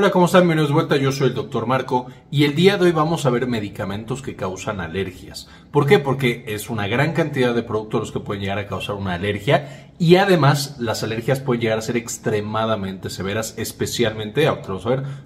Hola, ¿cómo están? Bienvenidos de vuelta, yo soy el doctor Marco y el día de hoy vamos a ver medicamentos que causan alergias. ¿Por qué? Porque es una gran cantidad de productos los que pueden llegar a causar una alergia y además las alergias pueden llegar a ser extremadamente severas, especialmente, a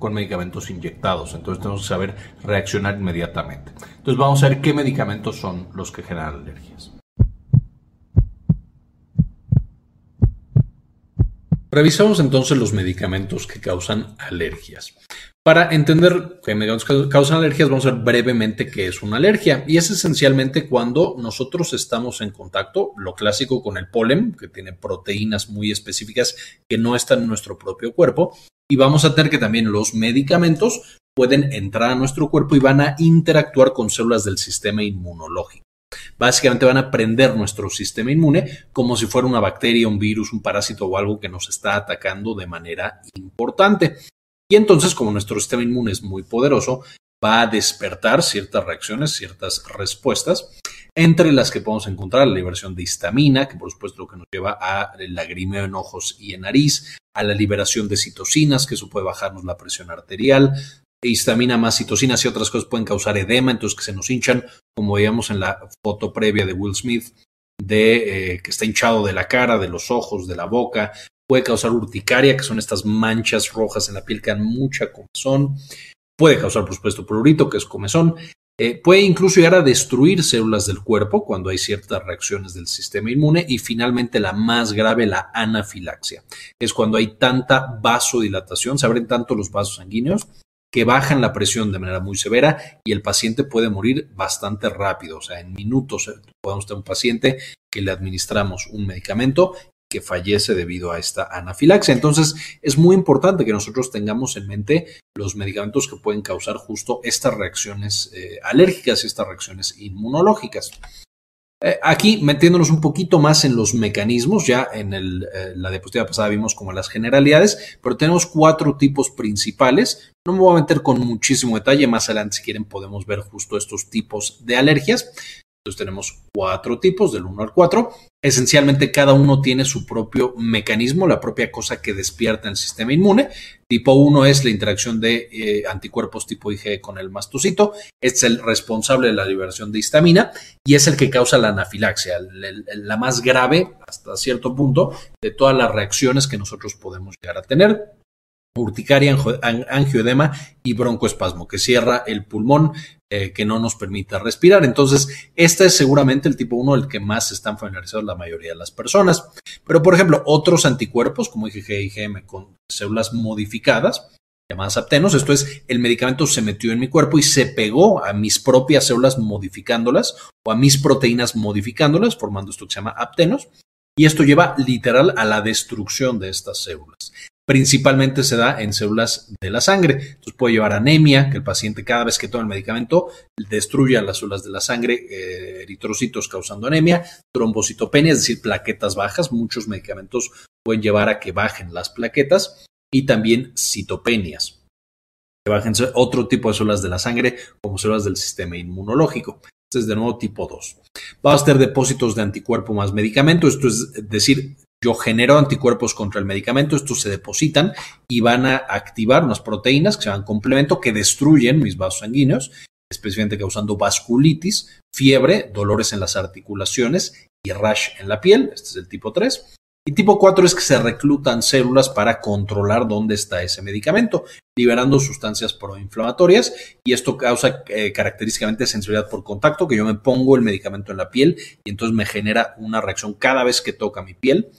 con medicamentos inyectados. Entonces tenemos que saber reaccionar inmediatamente. Entonces vamos a ver qué medicamentos son los que generan alergias. Revisamos entonces los medicamentos que causan alergias. Para entender qué medicamentos causan alergias, vamos a ver brevemente qué es una alergia. Y es esencialmente cuando nosotros estamos en contacto, lo clásico con el polen, que tiene proteínas muy específicas que no están en nuestro propio cuerpo. Y vamos a tener que también los medicamentos pueden entrar a nuestro cuerpo y van a interactuar con células del sistema inmunológico. Básicamente van a prender nuestro sistema inmune como si fuera una bacteria, un virus, un parásito o algo que nos está atacando de manera importante. Y entonces, como nuestro sistema inmune es muy poderoso, va a despertar ciertas reacciones, ciertas respuestas, entre las que podemos encontrar la liberación de histamina, que por supuesto lo que nos lleva a lagrimeo en ojos y en nariz, a la liberación de citocinas, que eso puede bajarnos la presión arterial, histamina más citocinas y otras cosas pueden causar edema, entonces que se nos hinchan, como veíamos en la foto previa de Will Smith, de eh, que está hinchado de la cara, de los ojos, de la boca, puede causar urticaria, que son estas manchas rojas en la piel que dan mucha comezón, puede causar, por supuesto, prurito, que es comezón, eh, puede incluso llegar a destruir células del cuerpo cuando hay ciertas reacciones del sistema inmune y finalmente la más grave, la anafilaxia, es cuando hay tanta vasodilatación, se abren tanto los vasos sanguíneos que bajan la presión de manera muy severa y el paciente puede morir bastante rápido. O sea, en minutos eh, podemos tener un paciente que le administramos un medicamento que fallece debido a esta anafilaxia. Entonces, es muy importante que nosotros tengamos en mente los medicamentos que pueden causar justo estas reacciones eh, alérgicas y estas reacciones inmunológicas. Eh, aquí, metiéndonos un poquito más en los mecanismos, ya en eh, la diapositiva pasada vimos como las generalidades, pero tenemos cuatro tipos principales. No me voy a meter con muchísimo detalle, más adelante si quieren podemos ver justo estos tipos de alergias. Entonces tenemos cuatro tipos, del 1 al 4. Esencialmente cada uno tiene su propio mecanismo, la propia cosa que despierta el sistema inmune. Tipo 1 es la interacción de eh, anticuerpos tipo IgE con el mastocito. Este es el responsable de la liberación de histamina y es el que causa la anafilaxia, la más grave hasta cierto punto de todas las reacciones que nosotros podemos llegar a tener urticaria, angioedema y broncoespasmo, que cierra el pulmón, eh, que no nos permita respirar. Entonces, este es seguramente el tipo 1, el que más están familiarizados la mayoría de las personas. Pero, por ejemplo, otros anticuerpos, como IgG y IgM, con células modificadas, llamadas aptenos, esto es, el medicamento se metió en mi cuerpo y se pegó a mis propias células modificándolas o a mis proteínas modificándolas, formando esto que se llama aptenos. Y esto lleva literal a la destrucción de estas células principalmente se da en células de la sangre. Entonces puede llevar anemia, que el paciente cada vez que toma el medicamento destruye las células de la sangre, eh, eritrocitos causando anemia, trombocitopenia, es decir, plaquetas bajas. Muchos medicamentos pueden llevar a que bajen las plaquetas y también citopenias, que bajen otro tipo de células de la sangre como células del sistema inmunológico. Este es de nuevo tipo 2. Va a tener depósitos de anticuerpo más medicamento, esto es decir, yo genero anticuerpos contra el medicamento, estos se depositan y van a activar unas proteínas que se llaman complemento que destruyen mis vasos sanguíneos, especialmente causando vasculitis, fiebre, dolores en las articulaciones y rash en la piel. Este es el tipo 3. Y tipo 4 es que se reclutan células para controlar dónde está ese medicamento, liberando sustancias proinflamatorias y esto causa eh, característicamente sensibilidad por contacto, que yo me pongo el medicamento en la piel y entonces me genera una reacción cada vez que toca mi piel,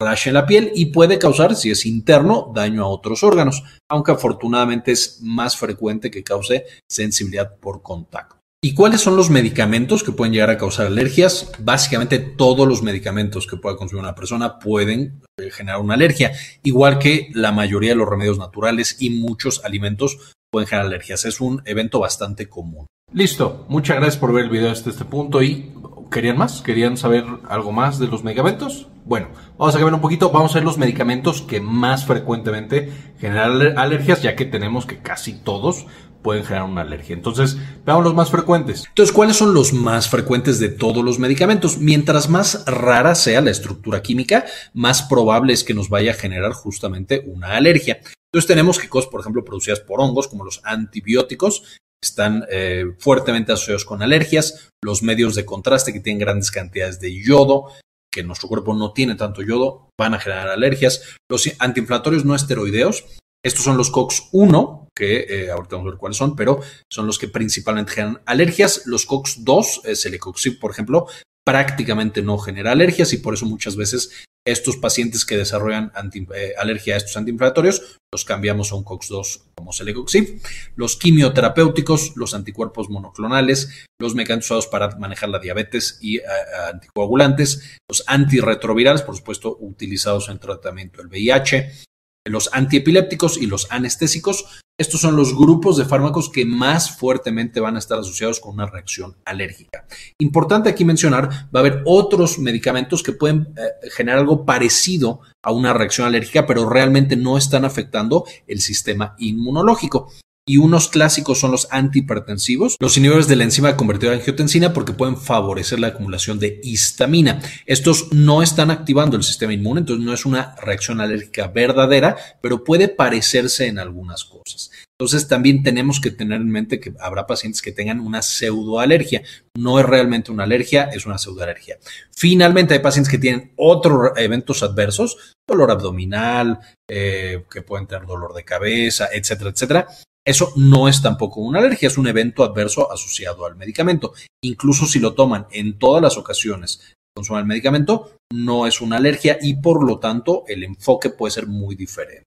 rash en la piel y puede causar, si es interno, daño a otros órganos, aunque afortunadamente es más frecuente que cause sensibilidad por contacto. ¿Y cuáles son los medicamentos que pueden llegar a causar alergias? Básicamente todos los medicamentos que pueda consumir una persona pueden eh, generar una alergia, igual que la mayoría de los remedios naturales y muchos alimentos pueden generar alergias. Es un evento bastante común. Listo, muchas gracias por ver el video hasta este punto y ¿Querían más? ¿Querían saber algo más de los medicamentos? Bueno, vamos a cambiar un poquito. Vamos a ver los medicamentos que más frecuentemente generan alergias, ya que tenemos que casi todos pueden generar una alergia. Entonces, veamos los más frecuentes. Entonces, ¿cuáles son los más frecuentes de todos los medicamentos? Mientras más rara sea la estructura química, más probable es que nos vaya a generar justamente una alergia. Entonces tenemos que cosas, por ejemplo, producidas por hongos, como los antibióticos, están eh, fuertemente asociados con alergias, los medios de contraste que tienen grandes cantidades de yodo, que nuestro cuerpo no tiene tanto yodo, van a generar alergias. Los antiinflamatorios no esteroideos, estos son los COX-1, que eh, ahorita vamos a ver cuáles son, pero son los que principalmente generan alergias. Los COX-2, el celecoxib, por ejemplo, prácticamente no genera alergias y por eso muchas veces estos pacientes que desarrollan eh, alergia a estos antiinflamatorios los cambiamos a un COX-2 como Celecoxib. Los quimioterapéuticos, los anticuerpos monoclonales, los mecanismos usados para manejar la diabetes y eh, anticoagulantes, los antirretrovirales, por supuesto, utilizados en tratamiento del VIH, los antiepilépticos y los anestésicos. Estos son los grupos de fármacos que más fuertemente van a estar asociados con una reacción alérgica. Importante aquí mencionar, va a haber otros medicamentos que pueden eh, generar algo parecido a una reacción alérgica, pero realmente no están afectando el sistema inmunológico y unos clásicos son los antihipertensivos, los inhibidores de la enzima convertida en angiotensina porque pueden favorecer la acumulación de histamina. Estos no están activando el sistema inmune, entonces no es una reacción alérgica verdadera, pero puede parecerse en algunas cosas. Entonces también tenemos que tener en mente que habrá pacientes que tengan una pseudoalergia. No es realmente una alergia, es una pseudoalergia. Finalmente hay pacientes que tienen otros eventos adversos, dolor abdominal, eh, que pueden tener dolor de cabeza, etcétera, etcétera, eso no es tampoco una alergia, es un evento adverso asociado al medicamento. Incluso si lo toman en todas las ocasiones consuman el medicamento, no es una alergia y por lo tanto el enfoque puede ser muy diferente.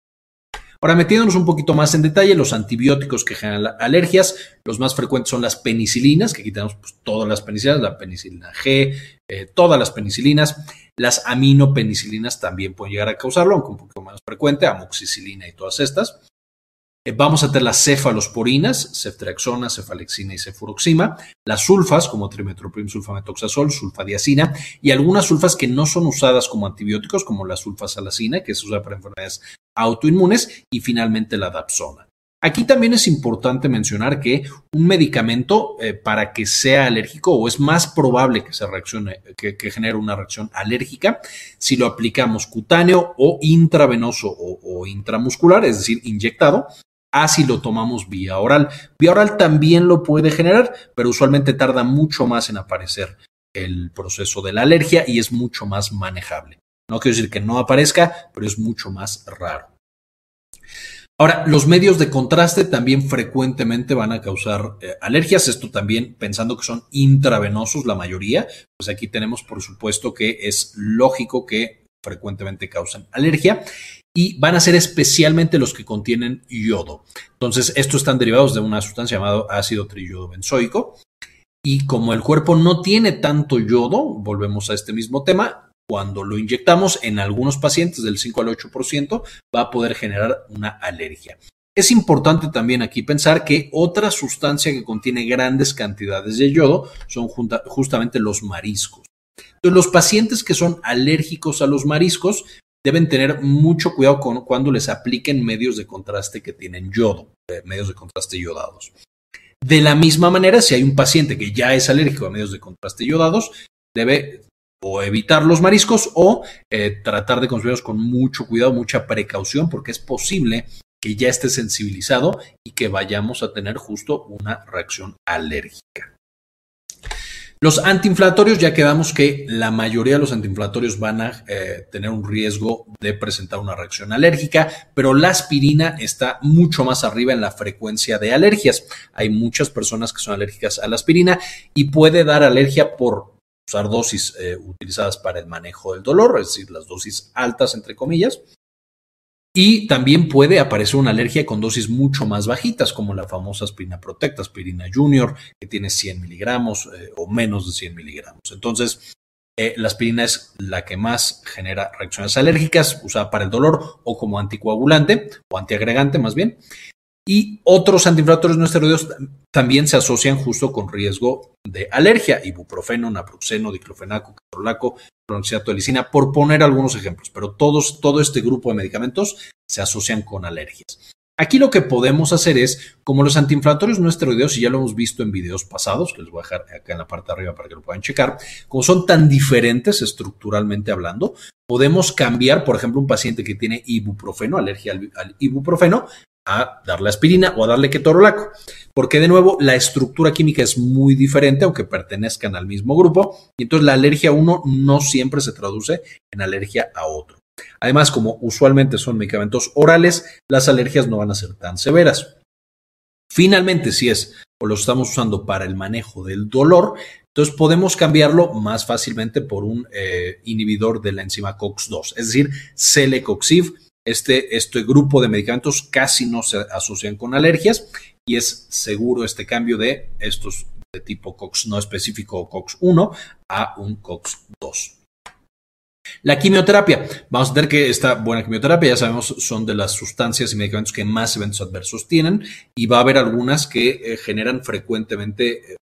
Ahora, metiéndonos un poquito más en detalle, los antibióticos que generan alergias, los más frecuentes son las penicilinas, que aquí tenemos pues, todas las penicilinas, la penicilina G, eh, todas las penicilinas. Las aminopenicilinas también pueden llegar a causarlo, aunque un poquito más frecuente, amoxicilina y todas estas. Eh, vamos a tener las cefalosporinas, ceftriaxona, cefalexina y cefuroxima, las sulfas como trimetoprim, sulfametoxazol, sulfadiacina y algunas sulfas que no son usadas como antibióticos como la sulfasalacina que se usa para enfermedades autoinmunes y finalmente la dapsona. Aquí también es importante mencionar que un medicamento eh, para que sea alérgico o es más probable que se reaccione, que, genere una reacción alérgica si lo aplicamos cutáneo o intravenoso o intramuscular, es decir, inyectado, Así lo tomamos vía oral. Vía oral también lo puede generar, pero usualmente tarda mucho más en aparecer el proceso de la alergia y es mucho más manejable. No quiero decir que no aparezca, pero es mucho más raro. Ahora, los medios de contraste también frecuentemente van a causar eh, alergias. Esto también pensando que son intravenosos la mayoría. Pues aquí tenemos, por supuesto, que es lógico que frecuentemente causan alergia y van a ser especialmente los que contienen yodo. Entonces, estos están derivados de una sustancia llamada ácido benzoico. Y como el cuerpo no tiene tanto yodo, volvemos a este mismo tema, cuando lo inyectamos en algunos pacientes del 5 al 8% va a poder generar una alergia. Es importante también aquí pensar que otra sustancia que contiene grandes cantidades de yodo son justamente los mariscos. Entonces, los pacientes que son alérgicos a los mariscos deben tener mucho cuidado con cuando les apliquen medios de contraste que tienen yodo, eh, medios de contraste yodados. De la misma manera, si hay un paciente que ya es alérgico a medios de contraste yodados, debe o evitar los mariscos o eh, tratar de consumirlos con mucho cuidado, mucha precaución, porque es posible que ya esté sensibilizado y que vayamos a tener justo una reacción alérgica. Los antiinflamatorios, ya quedamos que la mayoría de los antiinflamatorios van a eh, tener un riesgo de presentar una reacción alérgica, pero la aspirina está mucho más arriba en la frecuencia de alergias. Hay muchas personas que son alérgicas a la aspirina y puede dar alergia por usar dosis eh, utilizadas para el manejo del dolor, es decir, las dosis altas, entre comillas, y también puede aparecer una alergia con dosis mucho más bajitas, como la famosa aspirina Protecta, aspirina Junior, que tiene 100 miligramos eh, o menos de 100 miligramos. Entonces, eh, la aspirina es la que más genera reacciones alérgicas, usada para el dolor o como anticoagulante o antiagregante más bien. Y otros antiinflamatorios no esteroideos también se asocian justo con riesgo de alergia, ibuprofeno, naproxeno, diclofenaco, caprolaco, cloniciato de lisina, por poner algunos ejemplos, pero todos, todo este grupo de medicamentos se asocian con alergias. Aquí lo que podemos hacer es, como los antiinflamatorios no esteroideos, y ya lo hemos visto en videos pasados, que les voy a dejar acá en la parte de arriba para que lo puedan checar, como son tan diferentes estructuralmente hablando, podemos cambiar, por ejemplo, un paciente que tiene ibuprofeno, alergia al, al ibuprofeno, a darle aspirina o a darle ketorolaco, porque de nuevo la estructura química es muy diferente, aunque pertenezcan al mismo grupo, y entonces la alergia a uno no siempre se traduce en alergia a otro. Además, como usualmente son medicamentos orales, las alergias no van a ser tan severas. Finalmente, si es o lo estamos usando para el manejo del dolor, entonces podemos cambiarlo más fácilmente por un eh, inhibidor de la enzima COX-2, es decir, Celecoxib. Este, este grupo de medicamentos casi no se asocian con alergias y es seguro este cambio de estos de tipo COX no específico COX-1 a un COX-2. La quimioterapia. Vamos a ver que esta buena quimioterapia, ya sabemos, son de las sustancias y medicamentos que más eventos adversos tienen y va a haber algunas que eh, generan frecuentemente eh,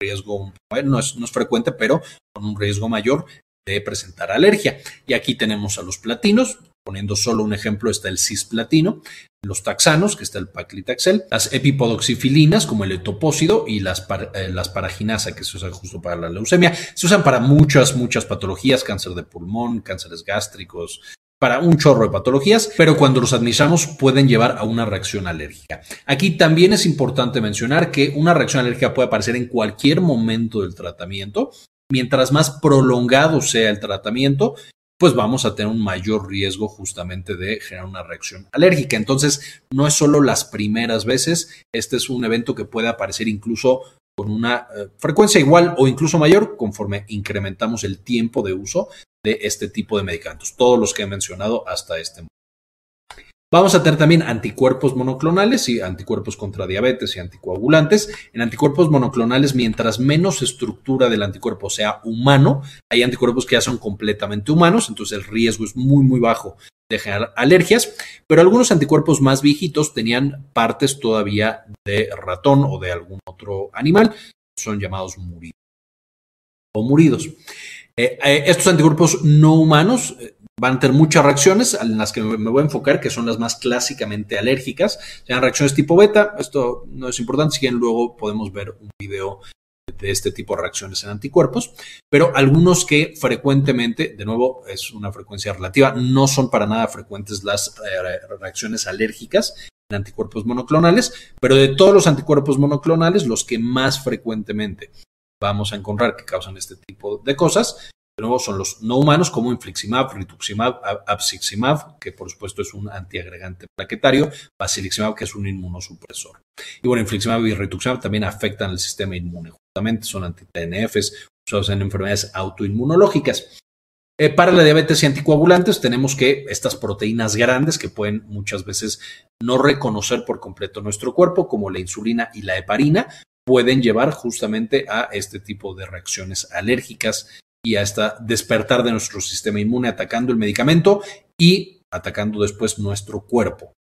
riesgo, bueno, no es, no es frecuente, pero con un riesgo mayor de presentar alergia. Y aquí tenemos a los platinos, poniendo solo un ejemplo, está el cisplatino, los taxanos, que está el paclitaxel, las epipodoxifilinas, como el etopósido, y las, eh, las paraginasa, que se usan justo para la leucemia. Se usan para muchas, muchas patologías, cáncer de pulmón, cánceres gástricos, para un chorro de patologías, pero cuando los administramos pueden llevar a una reacción alérgica. Aquí también es importante mencionar que una reacción alérgica puede aparecer en cualquier momento del tratamiento. Mientras más prolongado sea el tratamiento, pues vamos a tener un mayor riesgo justamente de generar una reacción alérgica. Entonces, no es solo las primeras veces, este es un evento que puede aparecer incluso con una eh, frecuencia igual o incluso mayor conforme incrementamos el tiempo de uso de este tipo de medicamentos, todos los que he mencionado hasta este momento. Vamos a tener también anticuerpos monoclonales y anticuerpos contra diabetes y anticoagulantes. En anticuerpos monoclonales, mientras menos estructura del anticuerpo sea humano, hay anticuerpos que ya son completamente humanos, entonces el riesgo es muy, muy bajo de generar alergias, pero algunos anticuerpos más viejitos tenían partes todavía de ratón o de algún otro animal, son llamados muridos o muridos. Eh, eh, estos anticuerpos no humanos eh, van a tener muchas reacciones en las que me voy a enfocar, que son las más clásicamente alérgicas. Sean reacciones tipo beta, esto no es importante, si bien luego podemos ver un video de este tipo de reacciones en anticuerpos, pero algunos que frecuentemente, de nuevo, es una frecuencia relativa, no son para nada frecuentes las eh, reacciones alérgicas en anticuerpos monoclonales, pero de todos los anticuerpos monoclonales, los que más frecuentemente vamos a encontrar que causan este tipo de cosas de nuevo son los no humanos como infliximab, rituximab, abciximab, que por supuesto es un antiagregante plaquetario, basiliximab, que es un inmunosupresor. Y bueno, infliximab y rituximab también afectan el sistema inmune, justamente son anti-TNFs usados en enfermedades autoinmunológicas. Eh, para la diabetes y anticoagulantes tenemos que estas proteínas grandes que pueden muchas veces no reconocer por completo nuestro cuerpo, como la insulina y la heparina, pueden llevar justamente a este tipo de reacciones alérgicas y hasta despertar de nuestro sistema inmune atacando el medicamento y atacando después nuestro cuerpo.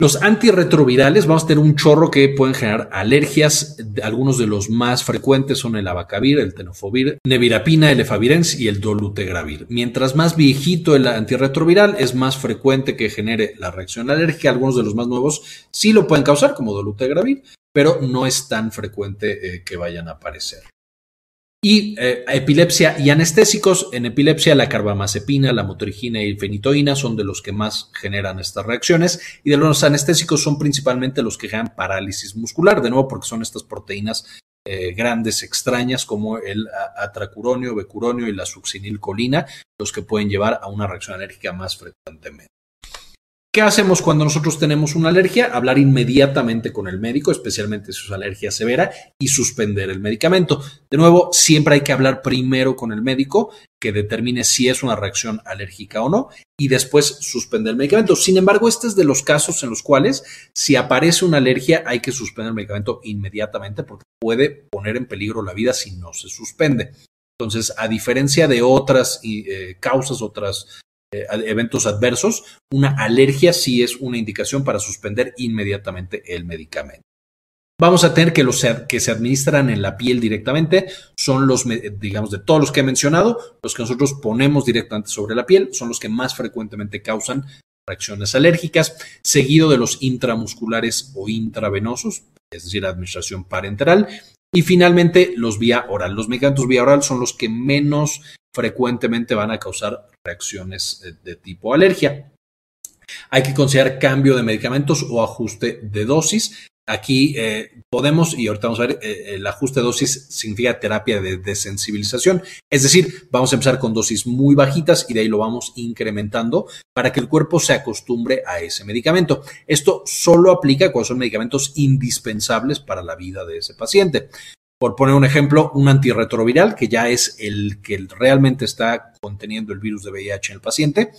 Los antirretrovirales, vamos a tener un chorro que pueden generar alergias. Algunos de los más frecuentes son el abacavir, el tenofovir, nevirapina, el efavirenz y el dolutegravir. Mientras más viejito el antirretroviral, es más frecuente que genere la reacción alérgica. Algunos de los más nuevos sí lo pueden causar, como dolutegravir, pero no es tan frecuente eh, que vayan a aparecer. Y eh, epilepsia y anestésicos. En epilepsia, la carbamazepina, la motrigina y fenitoína son de los que más generan estas reacciones. Y de los anestésicos son principalmente los que generan parálisis muscular, de nuevo porque son estas proteínas eh, grandes, extrañas, como el atracuronio, becuronio y la succinilcolina, los que pueden llevar a una reacción alérgica más frecuentemente. ¿Qué hacemos cuando nosotros tenemos una alergia? Hablar inmediatamente con el médico, especialmente si es alergia severa, y suspender el medicamento. De nuevo, siempre hay que hablar primero con el médico que determine si es una reacción alérgica o no, y después suspender el medicamento. Sin embargo, este es de los casos en los cuales si aparece una alergia hay que suspender el medicamento inmediatamente porque puede poner en peligro la vida si no se suspende. Entonces, a diferencia de otras eh, causas, otras eventos adversos, una alergia sí es una indicación para suspender inmediatamente el medicamento. Vamos a tener que los que se administran en la piel directamente son los, digamos, de todos los que he mencionado, los que nosotros ponemos directamente sobre la piel son los que más frecuentemente causan reacciones alérgicas, seguido de los intramusculares o intravenosos, es decir, administración parenteral, y finalmente los vía oral. Los medicamentos vía oral son los que menos frecuentemente van a causar reacciones eh, de tipo alergia. Hay que considerar cambio de medicamentos o ajuste de dosis. Aquí eh, podemos, y ahorita vamos a ver, eh, el ajuste de dosis significa terapia de desensibilización. Es decir, vamos a empezar con dosis muy bajitas y de ahí lo vamos incrementando para que el cuerpo se acostumbre a ese medicamento. Esto solo aplica cuando son medicamentos indispensables para la vida de ese paciente. Por poner un ejemplo, un antirretroviral, que ya es el que realmente está conteniendo el virus de VIH en el paciente,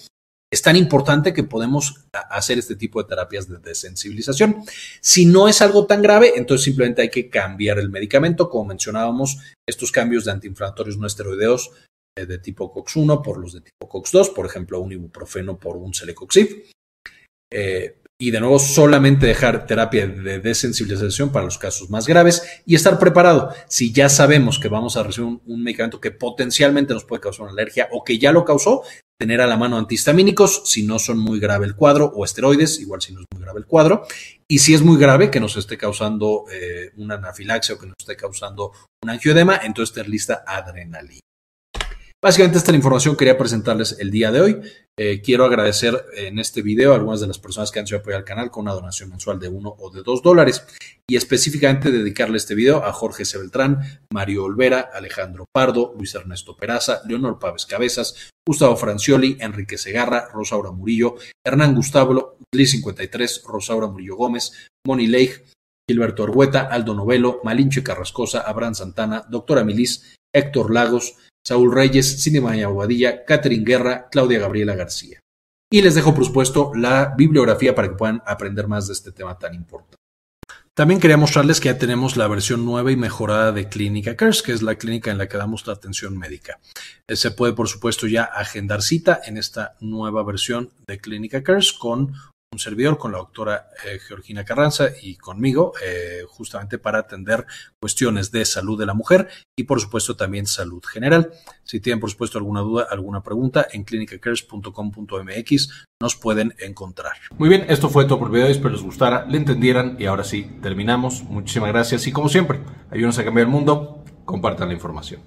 es tan importante que podemos hacer este tipo de terapias de desensibilización. Si no es algo tan grave, entonces simplemente hay que cambiar el medicamento. Como mencionábamos, estos cambios de antiinflamatorios no esteroideos eh, de tipo COX-1 por los de tipo COX-2, por ejemplo, un ibuprofeno por un celecoxib. Eh, y de nuevo solamente dejar terapia de desensibilización para los casos más graves y estar preparado. Si ya sabemos que vamos a recibir un, medicamento que potencialmente nos puede causar una alergia o que ya lo causó, tener a la mano antihistamínicos si no son muy grave el cuadro o esteroides, igual si no es muy grave el cuadro. Y si es muy grave que nos esté causando eh, una anafilaxia o que nos esté causando un angiodema, entonces tener lista adrenalina. Básicamente esta es la información que quería presentarles el día de hoy. Eh, quiero agradecer en este video a algunas de las personas que han sido apoyar al canal con una donación mensual de uno o de dos dólares y específicamente dedicarle este video a Jorge Sebeltrán, Mario Olvera, Alejandro Pardo, Luis Ernesto Peraza, Leonor Pávez Cabezas, Gustavo Francioli, Enrique Segarra, Rosaura Murillo, Hernán Gustavo, Gli53, Rosaura Murillo Gómez, Moni Leigh, Gilberto Argueta, Aldo Novelo, Malinche Carrascosa, Abraham Santana, Doctora Milis, Héctor Lagos, Saúl Reyes, Cindy Aguadilla, Catherine Guerra, Claudia Gabriela García. Y les dejo, por supuesto, la bibliografía para que puedan aprender más de este tema tan importante. También quería mostrarles que ya tenemos la versión nueva y mejorada de Clínica Cares, que es la clínica en la que damos la atención médica. Eh, se puede, por supuesto, ya agendar cita en esta nueva versión de Clínica Cares con un servidor con la doctora eh, Georgina Carranza y conmigo, eh, justamente para atender cuestiones de salud de la mujer y por supuesto también salud general. Si tienen por supuesto alguna duda, alguna pregunta, en clinicacares.com.mx nos pueden encontrar. Muy bien, esto fue todo por video, espero les gustara, le entendieran y ahora sí, terminamos. Muchísimas gracias y como siempre, ayúdenos a cambiar el mundo, compartan la información.